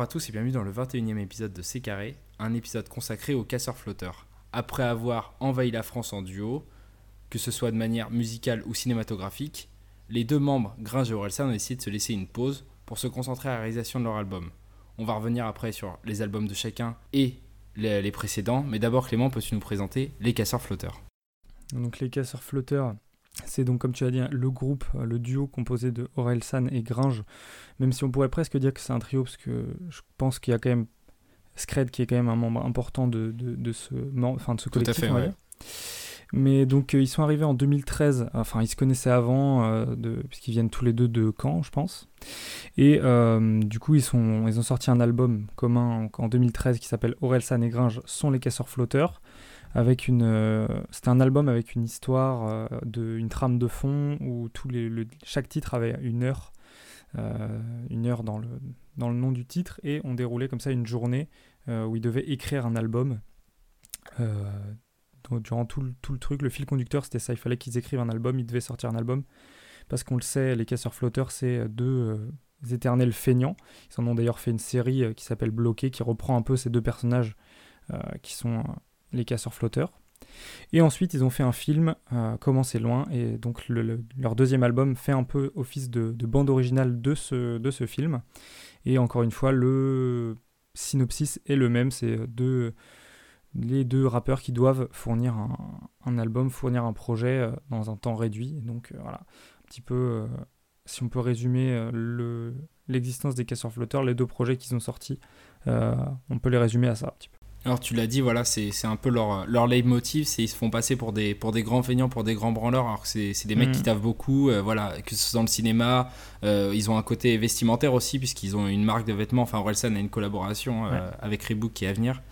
Bonjour à tous et bienvenue dans le 21e épisode de C'est Carré, un épisode consacré aux casseurs flotteurs. Après avoir envahi la France en duo, que ce soit de manière musicale ou cinématographique, les deux membres, Gringe et Orelsan, ont décidé de se laisser une pause pour se concentrer à la réalisation de leur album. On va revenir après sur les albums de chacun et les, les précédents, mais d'abord Clément, peux-tu nous présenter les casseurs flotteurs Donc les casseurs flotteurs, c'est donc comme tu as dit le groupe, le duo composé de Orelsan et Gringe, même si on pourrait presque dire que c'est un trio, parce que je pense qu'il y a quand même Scred qui est quand même un membre important de, de, de ce, enfin, de ce collectif. Tout à fait, ouais. Mais donc euh, ils sont arrivés en 2013, enfin ils se connaissaient avant, euh, de, puisqu'ils viennent tous les deux de Caen, je pense. Et euh, du coup ils, sont, ils ont sorti un album commun en, en 2013 qui s'appelle Orelsan et Gringe sont les casseurs flotteurs. Avec une, euh, c'était un album avec une histoire, euh, de, une trame de fond où tous les, le, chaque titre avait une heure, euh, une heure dans le, dans le nom du titre, et on déroulait comme ça une journée où ils devaient écrire un album donc, durant tout le, tout le, truc, le fil conducteur, c'était ça. Il fallait qu'ils écrivent un album, ils devaient sortir un album. Parce qu'on le sait, les casseurs flotteurs, c'est deux éternels feignants. Ils en ont d'ailleurs fait une série qui s'appelle Bloqué, qui reprend un peu ces deux personnages qui sont les casseurs flotteurs. Et ensuite, ils ont fait un film, Comment c'est loin, et donc le, le, leur deuxième album fait un peu office de, de bande originale de ce, film. Et encore une fois, le synopsis est le même, c'est deux les deux rappeurs qui doivent fournir un, album, fournir un projet euh, dans un temps réduit. Donc euh, voilà, un petit peu, euh, si on peut résumer le, l'existence des casseurs flotteurs, les deux projets qu'ils ont sortis, on peut les résumer à ça un petit peu. Alors tu l'as dit, voilà, c'est, un peu leur, leur leitmotiv, c'est ils se font passer pour des, pour des grands feignants, pour des grands branleurs, alors que c'est, des mecs qui taffent beaucoup, euh, voilà, que ce soit dans le cinéma, euh, ils ont un côté vestimentaire aussi, puisqu'ils ont une marque de vêtements, enfin Orelsan a une collaboration euh, Ouais. avec Reebok qui est à venir.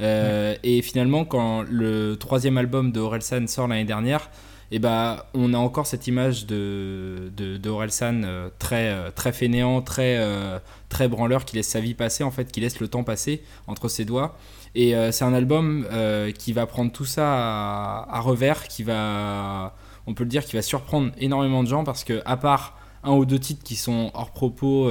Et finalement, quand le troisième album de Orelsan sort l'année dernière, et ben, on a encore cette image de, de, de Orelsan euh, très, euh, très fainéant, très, euh, très branleur, qui laisse sa vie passer, en fait, qui laisse le temps passer entre ses doigts. Et euh, c'est un album qui va prendre tout ça à, à revers, qui va, on peut le dire, qui va surprendre énormément de gens parce que, à part un ou deux titres qui sont hors propos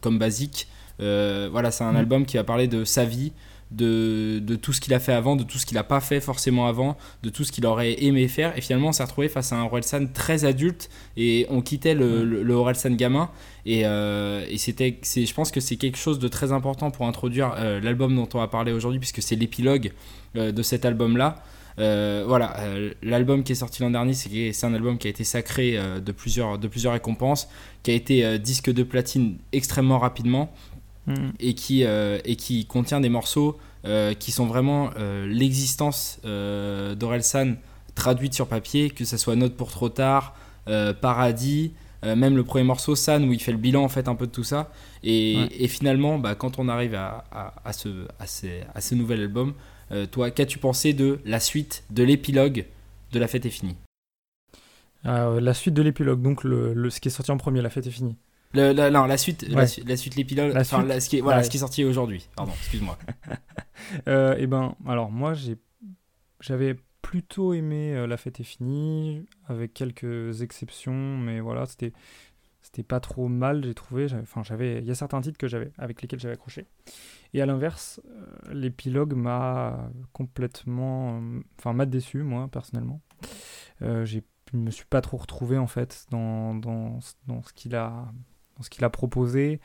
comme basique, voilà, c'est un Mm. album qui va parler de sa vie, de, de tout ce qu'il a fait avant, de tout ce qu'il n'a pas fait forcément avant, de tout ce qu'il aurait aimé faire. Et finalement, on s'est retrouvé face à un Orelsan très adulte et on quittait le, le, le Orelsan gamin. Et, euh, et c'était, c'est, je pense que c'est quelque chose de très important pour introduire euh, l'album dont on va parler aujourd'hui, puisque c'est l'épilogue euh, de cet album-là. Voilà, l'album qui est sorti l'an dernier, c'est, un album qui a été sacré de, plusieurs, de plusieurs récompenses, qui a été disque de platine extrêmement rapidement Mhm. et qui, euh, et qui contient des morceaux euh, qui sont vraiment euh, l'existence euh, d'Orelsan traduite sur papier, que ce soit Note pour trop tard, euh, Paradis, euh, même le premier morceau, San, où il fait le bilan en fait un peu de tout ça. Et, Ouais. et finalement, bah, quand on arrive à, à, à ce, à, ces- à ce nouvel album, euh, toi, qu'as-tu pensé de la suite, de l'épilogue de La fête est finie? Euh, la suite de l'épilogue, donc le, le- ce qui est sorti en premier, la fête est finie. Le, la, Non, la suite, la, su- la suite, l'épilogue, La enfin, la- ce, qui est, voilà, Ouais. ce qui est sorti aujourd'hui. Pardon, excuse-moi. Euh, et ben, alors moi, j'avais plutôt aimé euh, La fête est finie, avec quelques exceptions, mais voilà, c'était, c'était pas trop mal, j'ai trouvé. Enfin, j'avais, il y a certains titres que j'avais, avec lesquels j'avais accroché. Et à l'inverse, euh, l'épilogue m'a complètement, enfin, m'a déçu, moi, personnellement. Euh, j'ai, je me suis pas trop retrouvé en fait dans, dans, dans ce qu'il a, dans ce qu'il a proposé.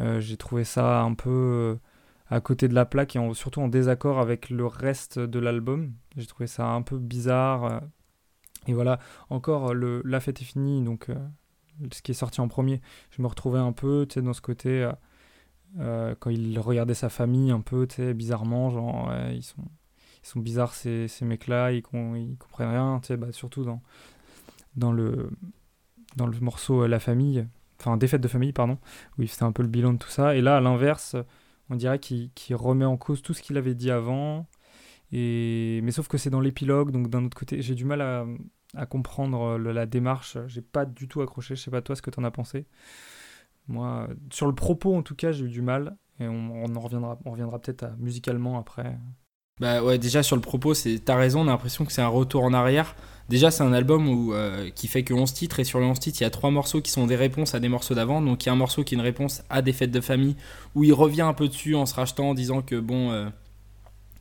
Euh, j'ai trouvé ça un peu euh, à côté de la plaque et surtout en désaccord avec le reste de l'album. J'ai trouvé ça un peu bizarre. euh. Et voilà, encore le, la fête est finie, donc ce qui est sorti en premier. Je me retrouvais un peu dans ce côté, quand il regardait sa famille, un peu bizarrement, genre ils, sont, ils sont bizarres ces, ces mecs-là, ils, com- ils comprennent rien, bah, surtout dans, dans, le, dans le morceau La famille, enfin Défaite de famille, pardon, où il faisait un peu le bilan de tout ça. Et là, à l'inverse, on dirait qu'il remet en cause tout ce qu'il avait dit avant. Et... Mais sauf que c'est dans l'épilogue, donc d'un autre côté, j'ai du mal à, comprendre le- la démarche. J'ai pas du tout accroché. Je sais pas toi ce que t'en as pensé. Moi, euh, sur le propos en tout cas, j'ai eu du mal. Et on, on en reviendra, on reviendra peut-être musicalement après. Bah ouais, déjà sur le propos, c'est t'as raison, on a l'impression que c'est un retour en arrière Déjà, c'est un album où, euh, qui fait que 11 titres, et sur les 11 titres, il y a 3 morceaux qui sont des réponses à des morceaux d'avant. Donc, il y a un morceau qui est une réponse à des fêtes de famille, où il revient un peu dessus en se rachetant, en disant que, bon, euh,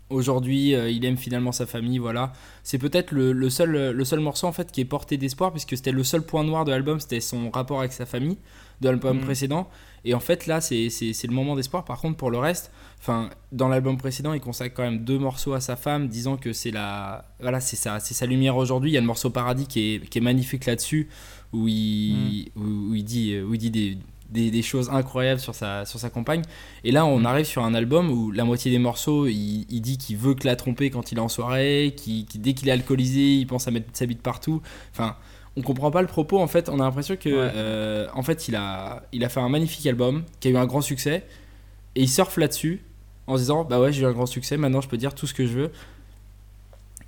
aujourd'hui, euh, il aime finalement sa famille, voilà. C'est peut-être le, seul, le seul morceau, en fait, qui est porté d'espoir, puisque c'était le seul point noir de l'album, c'était son rapport avec sa famille, de l'album mm. précédent. Et en fait, là, c'est le moment d'espoir. Par contre, pour le reste, enfin, dans l'album précédent, il consacre quand même deux morceaux à sa femme, disant que c'est la, voilà, c'est sa, c'est sa lumière aujourd'hui. Il y a le morceau Paradis qui est, qui est magnifique là-dessus, où il, mm. où, il dit, où il dit des, des, des, choses incroyables sur sa, sur sa compagne. Et là, on mm. arrive sur un album où la moitié des morceaux, il, il dit qu'il veut que la tromper quand il est en soirée, qui, dès qu'il est alcoolisé, il pense à mettre sa bite partout. Enfin, on comprend pas le propos en fait on a l'impression que euh, en fait il a il a fait un magnifique album qui a eu un grand succès et il surfe là-dessus en se disant bah ouais j'ai eu un grand succès maintenant je peux dire tout ce que je veux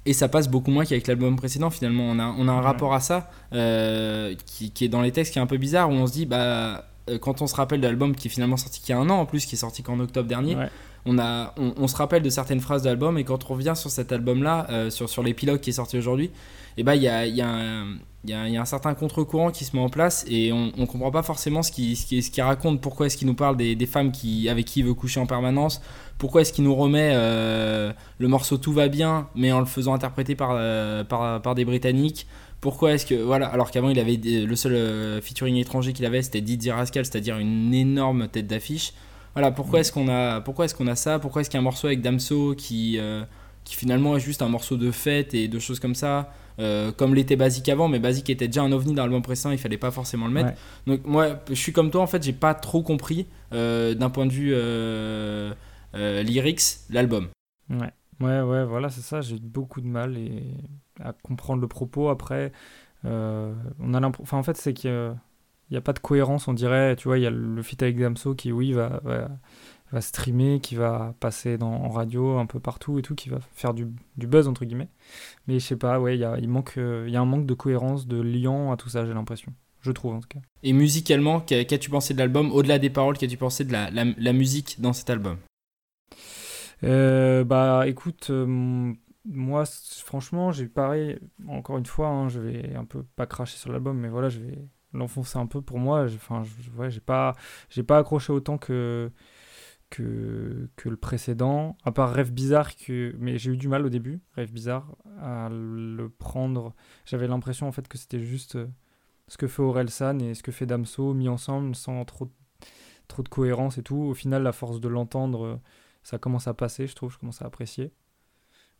et ça passe beaucoup moins qu'avec l'album précédent finalement on a on a un rapport à ça euh, qui, qui, est dans les textes qui est un peu bizarre où on se dit bah quand on se rappelle de l'album qui est finalement sorti il y a un an en plus qui est sorti qu'en octobre dernier on, a, on, se rappelle de certaines phrases de l'album et quand on revient sur cet album là sur, sur l'épilogue qui est sorti aujourd'hui et bah il y a, y a un, il y, a, un certain contre-courant qui se met en place et on ne comprend pas forcément ce qu'il ce qui, raconte, pourquoi est-ce qu'il nous parle des, des, femmes qui, avec qui il veut coucher en permanence, pourquoi est-ce qu'il nous remet euh, le morceau Tout va bien mais en le faisant interpréter par, euh, par, par, des Britanniques. Pourquoi est-ce que. Voilà, alors qu'avant il avait le seul euh, featuring étranger qu'il avait c'était Didier Rascal, c'est-à-dire une énorme tête d'affiche. Voilà, pourquoi est-ce qu'on a, pourquoi est-ce qu'on a ça? Pourquoi est-ce qu'il y a un morceau avec Damso qui, qui finalement est juste un morceau de fête et de choses comme ça euh, comme l'était Basique avant, mais Basique était déjà un ovni dans l'album précédent, il fallait pas forcément le mettre. Donc moi, je suis comme toi, en fait, j'ai pas trop compris euh, d'un point de vue euh, lyrics l'album. Ouais, ouais, ouais, voilà, c'est ça. J'ai beaucoup de mal à comprendre le propos. Après, on a enfin, en fait, c'est qu'il n'y a, pas de cohérence, on dirait. Tu vois, il y a le fit avec Damso qui, oui, va va streamer, qui va passer en radio un peu partout et tout, qui va faire du, du buzz entre guillemets. Mais je sais pas, ouais, y a, il manque, euh, y a un manque de cohérence, de lien à tout ça, j'ai l'impression. Je trouve en tout cas. Et musicalement, qu'as-tu pensé de l'album? Au-delà des paroles, qu'as-tu pensé de la, musique dans cet album? euh, Bah écoute, euh, moi franchement, j'ai pareil, encore une fois, hein, je vais un peu pas cracher sur l'album, mais voilà, je vais l'enfoncer un peu pour moi. Enfin, ouais, j'ai pas, j'ai pas accroché autant que que, que le précédent, à part Rêve Bizarre, que... mais j'ai eu du mal au début, Rêve Bizarre, à le prendre. J'avais l'impression en fait que c'était juste euh, ce que fait Orelsan et ce que fait Damso mis ensemble sans trop, trop de cohérence et tout. Au final, la force de l'entendre, euh, ça commence à passer, je trouve, je commence à apprécier.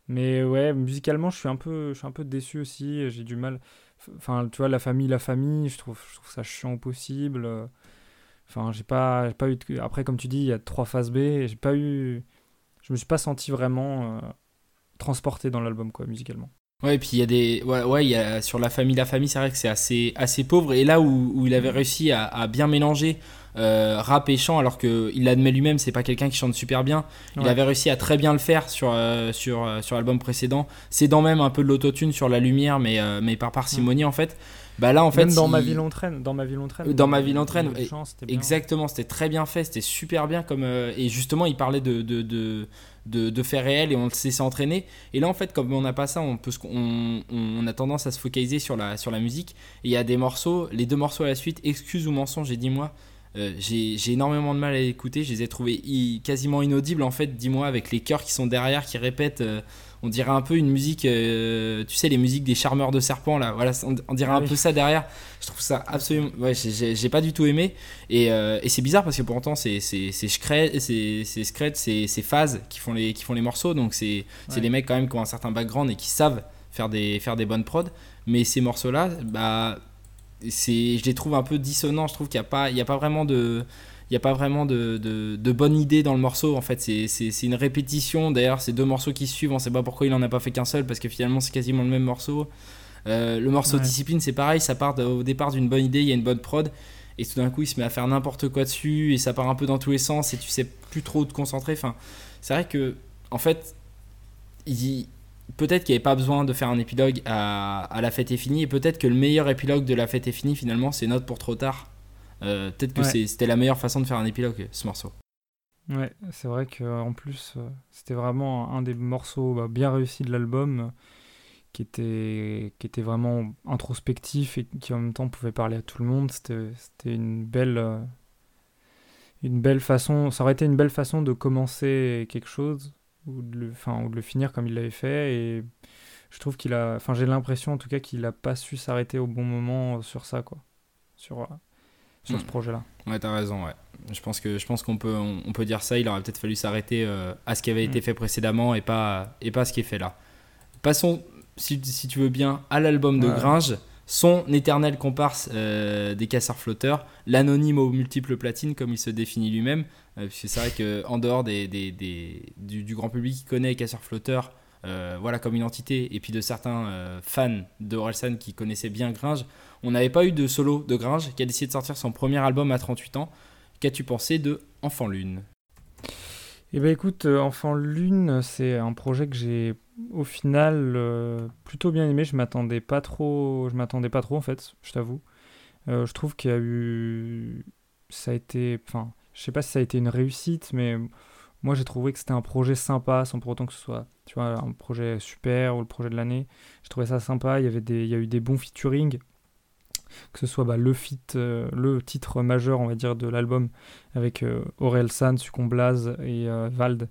Mais ouais, musicalement, je suis un peu, je suis un peu déçu aussi, j'ai du mal. Enfin, tu vois, la famille, la famille, je trouve, je trouve ça chiant au possible. Enfin, j'ai pas, pas eu. Après, comme tu dis, il y a trois phases B. J'ai pas eu. Je me suis pas senti vraiment euh, transporté dans l'album, quoi, musicalement. Ouais, et puis il y a des. Ouais, ouais, y a, sur la famille, la famille, c'est vrai que c'est assez, assez pauvre. Et là où, où il avait réussi à bien mélanger euh, rap et chant, alors qu'il l'admet lui-même, c'est pas quelqu'un qui chante super bien. Il avait réussi à très bien le faire sur, euh, sur, sur l'album précédent. C'est dans même un peu de l'autotune sur la lumière, mais, mais par parcimonie en fait. Bah là en fait, Même dans ma ville entraîne, dans ma ville entraîne. Dans ma ville entraîne, exactement, c'était très bien fait, c'était super bien comme euh, et justement il parlait de de, de de, faits réels et on le sait s'entraîner. Et là, en fait, comme on n'a pas ça, on, peut, on, on, a tendance à se focaliser sur la, sur la musique. Et il y a des morceaux, les deux morceaux à la suite, Excuse ou mensonge, j'ai dit moi, euh, j'ai énormément de mal à écouter. Je les ai trouvés quasiment inaudibles, en fait, dis-moi, avec les chœurs qui sont derrière, qui répètent. Euh, on dirait un peu une musique, euh, tu sais, les musiques des charmeurs de serpents, là, voilà, on, dirait un peu ça derrière. Je trouve ça absolument. Ouais, j'ai pas du tout aimé. Et, euh, et c'est bizarre parce que pourtant, c'est Scred, c'est Phase qui font les, qui font les morceaux, donc c'est ouais. des mecs quand même qui ont un certain background et qui savent faire des, faire des bonnes prods. Mais ces morceaux-là, bah, je les trouve un peu dissonants. Je trouve qu'il n'y a, pas, a pas vraiment de il n'y a pas vraiment de, de, bonne idée dans le morceau. En fait, c'est une répétition. D'ailleurs, ces deux morceaux qui suivent, on ne sait pas pourquoi il n'en a pas fait qu'un seul, parce que finalement, c'est quasiment le même morceau. Euh, le morceau Discipline, c'est pareil, ça part au départ d'une bonne idée, il y a une bonne prod, et tout d'un coup, il se met à faire n'importe quoi dessus, et ça part un peu dans tous les sens, et tu sais plus trop où te concentrer. Enfin, c'est vrai que, en fait, il peut-être qu'il n'y avait pas besoin de faire un épilogue à, à, La fête est finie, et peut-être que le meilleur épilogue de La fête est finie, finalement, c'est Note pour trop tard euh, peut-être que c'était la meilleure façon de faire un épilogue, ce morceau. Ouais, c'est vrai qu'en plus, euh, c'était vraiment un des morceaux bah, bien réussis de l'album, qui était, qui était vraiment introspectif et qui en même temps pouvait parler à tout le monde. C'était une belle, euh, une belle façon, ça aurait été une belle façon de commencer quelque chose ou de le, enfin, ou de le finir comme il l'avait fait. Et je trouve qu'il a, enfin j'ai l'impression en tout cas qu'il n'a pas su s'arrêter au bon moment sur ça, quoi, sur, euh, sur ce hmm. projet-là. Ouais, t'as raison, ouais. Je pense que je pense qu'on peut on, peut dire ça. Il aurait peut-être fallu s'arrêter euh, à ce qui avait été hmm. fait précédemment et pas et pas à ce qui est fait là. Passons si, tu veux bien, à l'album de Gringe, son éternel comparse euh, des casseurs flotteurs, l'anonyme aux multiples platines, comme il se définit lui-même. Euh, c'est vrai qu'en dehors du, grand public qui connaît casseurs flotteurs, euh, voilà comme identité, et puis de certains fans de Orelsan qui connaissaient bien Gringe, on n'avait pas eu de solo de Gringe qui a décidé de sortir son premier album à 38 ans. Qu'as-tu pensé de Enfant Lune? Eh bien écoute, Enfant Lune, c'est un projet que j'ai au final, euh, plutôt bien aimé. Je m'attendais pas trop. Je m'attendais pas trop en fait, je t'avoue. Euh, je trouve qu'il y a eu, ça a été, enfin, je sais pas si ça a été une réussite, mais moi j'ai trouvé que c'était un projet sympa, sans pour autant que ce soit, tu vois, un projet super ou le projet de l'année. Je trouvais ça sympa. Il y avait des, il a eu des bons featuring, que ce soit bah, le fit, euh, le titre majeur, on va dire, de l'album avec Aurel San, Sucon Blaze et Vald.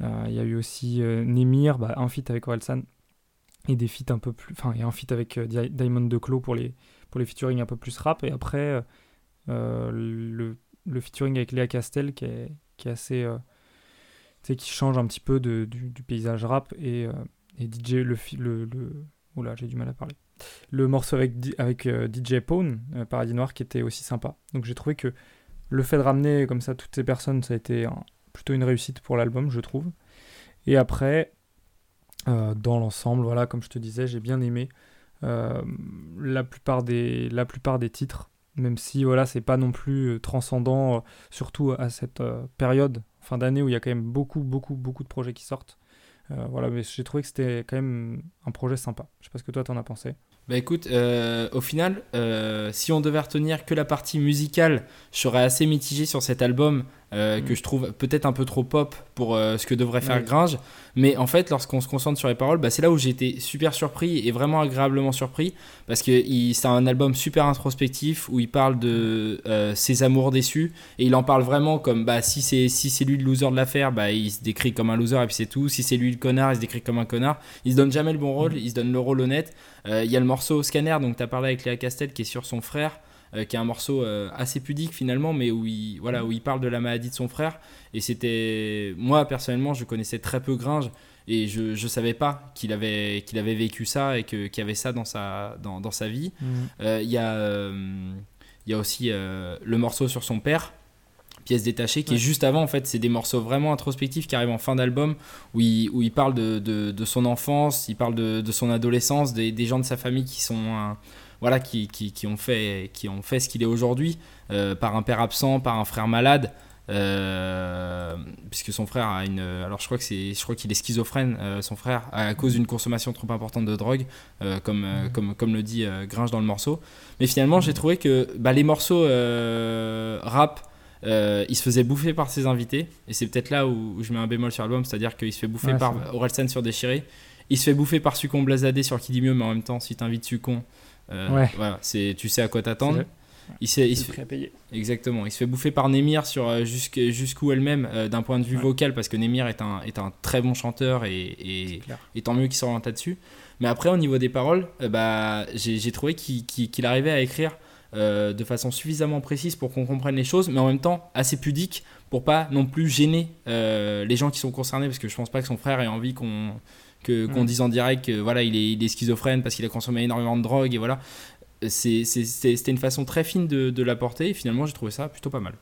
Euh, il y a eu aussi euh, Nemir, bah, un feat avec Orelsan et des feats un peu plus. Enfin, un feat avec euh, Diamond Declos pour les, pour les featuring un peu plus rap. Et après, le, le featuring avec Léa Castel qui est, qui est assez. qui change un petit peu de, du, du, paysage rap. Et, et DJ, le. le, le Oula, j'ai du mal à parler. Le morceau avec, DJ Pone, Paradis Noir, qui était aussi sympa. Donc j'ai trouvé que le fait de ramener comme ça toutes ces personnes, ça a été plutôt une réussite pour l'album, je trouve. Et après, euh, dans l'ensemble, voilà, comme je te disais, j'ai bien aimé euh, la, plupart des, titres, même si voilà, c'est pas non plus euh, transcendant, surtout à cette période fin d'année où il y a quand même beaucoup, beaucoup, beaucoup de projets qui sortent. Voilà, mais j'ai trouvé que c'était quand même un projet sympa. Je sais pas ce que toi t'en as pensé. Bah écoute, au final, si on devait retenir que la partie musicale, je serais assez mitigé sur cet album euh, que mm. je trouve peut-être un peu trop pop pour euh, ce que devrait faire Gringe. Mais en fait, lorsqu'on se concentre sur les paroles, bah, c'est là où j'ai été super surpris et vraiment agréablement surpris parce que c'est un album super introspectif où il parle de euh, ses amours déçus et il en parle vraiment comme bah, si c'est si c'est lui le loser de l'affaire, bah, il se décrit comme un loser et puis c'est tout. Si c'est lui le connard, il se décrit comme un connard. Il se donne jamais le bon rôle, mm. il se donne le rôle honnête. Il y a le morceau Scanner, donc tu as parlé avec Léa Castel qui est sur son frère. Euh, qui est un morceau euh, assez pudique finalement, mais où il, voilà, où il parle de la maladie de son frère. Et c'était. Moi, personnellement, je connaissais très peu Gringe et je ne savais pas qu'il avait, qu'il avait vécu ça et qu'il y avait ça dans sa, dans, dans sa vie. Mm. Euh, il y, a, il y a aussi le morceau sur son père pièce détachée qui est juste avant en fait c'est des morceaux vraiment introspectifs qui arrivent en fin d'album où il, où il parle de, de, son enfance il parle de, de son adolescence des, des, gens de sa famille qui sont voilà, qui, qui, ont fait, qui ont fait ce qu'il est aujourd'hui, euh, par un père absent, par un frère malade. Euh, puisque son frère a une alors je crois que c'est je crois qu'il est schizophrène euh, son frère à cause d'une consommation trop importante de drogue comme, mhm. comme comme le dit Gringe dans le morceau mais finalement j'ai trouvé que bah, les morceaux rap il se faisait bouffer par ses invités et c'est peut-être là où, je mets un bémol sur l'album c'est à dire qu'il se fait bouffer par Orelsan sur Déchiré il se fait bouffer par Sucon Blazadé sur Qui dit mieux mais en même temps si t'invites Sucon euh, ouais. Voilà, c'est, tu sais à quoi t'attendre. Il, s'est, il, se fait, payer. Exactement. Il se fait bouffer par Nemir sur euh, jusqu'où elle-même euh, d'un point de vue vocal parce que Nemir est un, est un très bon chanteur et, et, tant mieux qu'il s'oriente là-dessus. Mais après, au niveau des paroles, bah, j'ai, trouvé qu'il, arrivait à écrire de façon suffisamment précise pour qu'on comprenne les choses, mais en même temps assez pudique pour pas non plus gêner les gens qui sont concernés parce que je pense pas que son frère ait envie qu'on qu'on mm. dise en direct que voilà, il est, il est schizophrène parce qu'il a consommé énormément de drogue et voilà. C'était une façon très fine de, de l'apporter et finalement j'ai trouvé ça plutôt pas mal.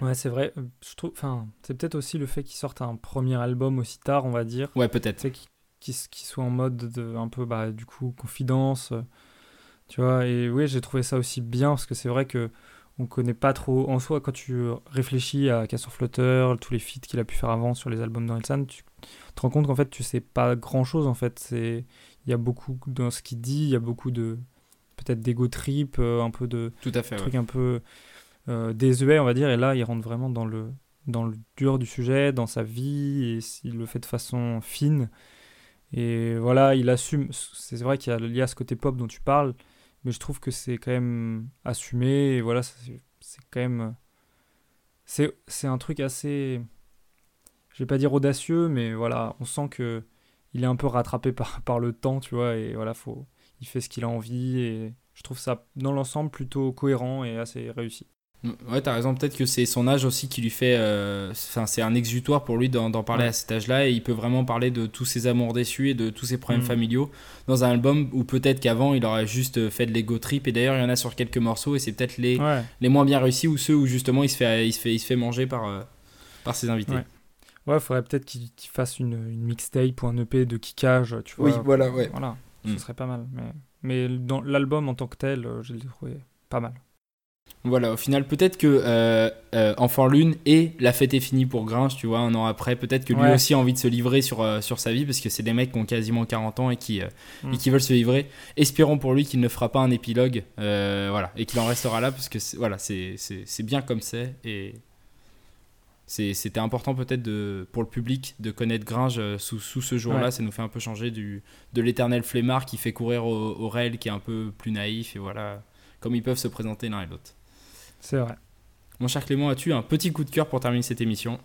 Ouais, c'est vrai. Je trouve, enfin, c'est peut-être aussi le fait qu'il sorte un premier album aussi tard, on va dire. Ouais, peut-être. Qu'il soit en mode de, un peu, bah, du coup, confidence. Tu vois, et oui, j'ai trouvé ça aussi bien parce que c'est vrai que on connaît pas trop. En soi, quand tu réfléchis à Casseur Flotteur, tous les feats qu'il a pu faire avant sur les albums d'Orelsan, tu te rends compte qu'en fait, tu sais pas grand chose. En fait, c'est il y a beaucoup dans ce qu'il dit, il y a beaucoup de peut-être d'ego trip, euh, un peu de Tout à fait, trucs un peu euh, désuets, on va dire. Et là, il rentre vraiment dans le dans le dur du sujet, dans sa vie, et il le fait de façon fine. Et voilà, il assume. C'est vrai qu'il y, a ce côté pop dont tu parles, mais je trouve que c'est quand même assumé. Et voilà, c'est quand même. C'est un truc assez. Je vais pas dire audacieux, mais voilà, on sent que il est un peu rattrapé par, par le temps, tu vois, et voilà, faut, il fait ce qu'il a envie, et je trouve ça, dans l'ensemble, plutôt cohérent et assez réussi. Ouais, t'as raison. Peut-être que c'est son âge aussi qui lui fait. Euh, enfin, c'est un exutoire pour lui d'en parler à cet âge-là. Et il peut vraiment parler de tous ses amours déçus et de tous ses problèmes mm. familiaux dans un album où peut-être qu'avant il aurait juste fait de l'ego trip. Et d'ailleurs, il y en a sur quelques morceaux et c'est peut-être les, les moins bien réussis ou ceux où justement il se fait, il se fait, il se fait manger par, euh, par ses invités. Ouais, il faudrait peut-être qu'il fasse une, une, mixtape ou un EP de kickage. Tu vois, oui, voilà, ouais. Voilà, ce mm. serait pas mal. Mais, mais dans l'album en tant que tel, euh, je l'ai trouvé pas mal. Voilà, au final, peut-être que euh, euh, Enfant Lune et La fête est finie pour Grinch, tu vois, un an après, peut-être que lui aussi a envie de se livrer sur, euh, sur sa vie, parce que c'est des mecs qui ont quasiment 40 ans et qui, mm. et qui veulent se livrer. Espérons pour lui qu'il ne fera pas un épilogue, voilà, et qu'il en restera là, parce que voilà, c'est bien comme c'est, et c'était important peut-être pour le public de connaître Gringe sous, sous ce jour-là, ça nous fait un peu changer du, de l'éternel flemmard qui fait courir au, au qui est un peu plus naïf, et voilà comme ils peuvent se présenter l'un et l'autre. C'est vrai. Mon cher Clément, as-tu un petit coup de cœur pour terminer cette émission?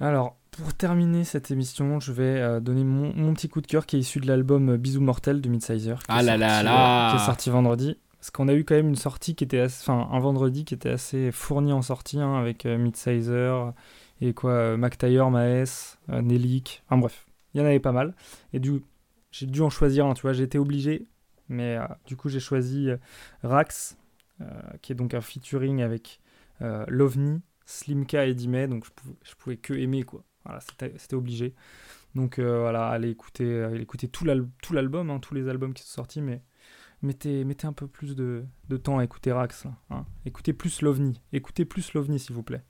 Alors, pour terminer cette émission, je vais euh, donner mon, petit coup de cœur qui est issu de l'album Bisous Mortel de Midsizer. Ah là là là Qui est sorti vendredi. Parce qu'on a eu quand même une sortie qui était. Enfin, un vendredi qui était assez fourni en sortie, hein, avec euh, Midsizer et quoi, euh, McTyre, Maes, Nelik. Enfin bref, il y en avait pas mal. Et du j'ai dû en choisir un, tu vois, été obligé mais euh, du coup, j'ai choisi euh, Rax, euh, qui est donc un featuring avec Lovni, Slimka et Dimay, donc je pouvais, je pouvais que aimer, quoi. Voilà, c'était obligé. Donc voilà, allez écouter, écouter tout l'album, hein, tous les albums qui sont sortis, mais mettez, mettez un peu plus de, de temps à écouter Rax. Hein. Écoutez plus Lovni, écoutez plus Lovni s'il vous plaît.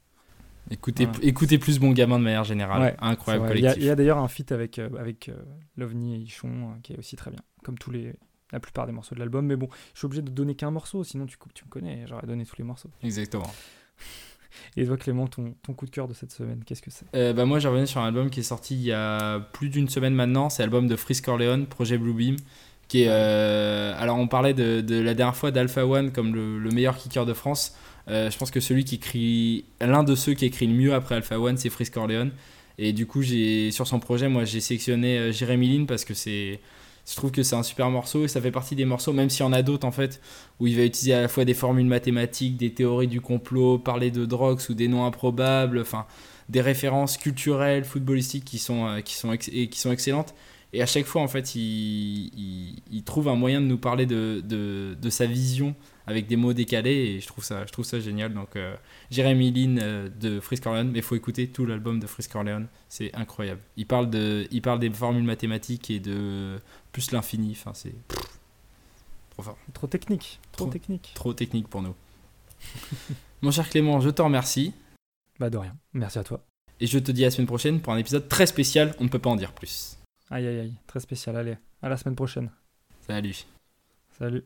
Écoutez, écoutez plus Bon Gamin de manière générale. Incroyable collectif. Il y a, d'ailleurs un feat avec, avec Lovni et Ichon qui est aussi très bien, comme tous les, la plupart des morceaux de l'album. Mais bon, je suis obligé de donner qu'un morceau, sinon tu, tu me connais, j'aurais donné tous les morceaux. Exactement. Et toi, Clément, ton, ton, coup de cœur de cette semaine, qu'est-ce que c'est? Euh, bah Moi, j'ai revenu sur un album qui est sorti il y a plus d'une semaine maintenant. C'est l'album de Frisk Corleone, Projet Bluebeam. Qui est, euh, alors, on parlait de, de, la dernière fois d'Alpha One comme le, le, meilleur kicker de France. Euh, je pense que celui qui écrit, l'un de ceux qui écrit le mieux après Alpha One, c'est Frisk Corleone. Et du coup, j'ai sur son projet, moi, j'ai sélectionné Jérémy Lin parce que c'est je trouve que c'est un super morceau et ça fait partie des morceaux, même s'il y en a d'autres en fait, où il va utiliser à la fois des formules mathématiques, des théories du complot, parler de drogues ou des noms improbables, enfin des références culturelles, footballistiques qui sont, euh, qui sont, et qui sont excellentes. Et à chaque fois, en fait, il, il, trouve un moyen de nous parler de, de, de, sa vision avec des mots décalés et je trouve ça, je trouve ça génial. Donc, euh, Jérémy Lin euh, de Frisk Orleans, mais il faut écouter tout l'album de Frisk Orleans, c'est incroyable. Il parle, de, il parle des formules mathématiques et de plus l'infini, enfin, c'est trop fort. Trop technique, trop, technique. Trop technique pour nous. Mon cher Clément, je te remercie. Bah de rien, merci à toi. Et je te dis à la semaine prochaine pour un épisode très spécial, on ne peut pas en dire plus. Aïe aïe aïe, très spécial, allez, à la semaine prochaine. Salut. Salut.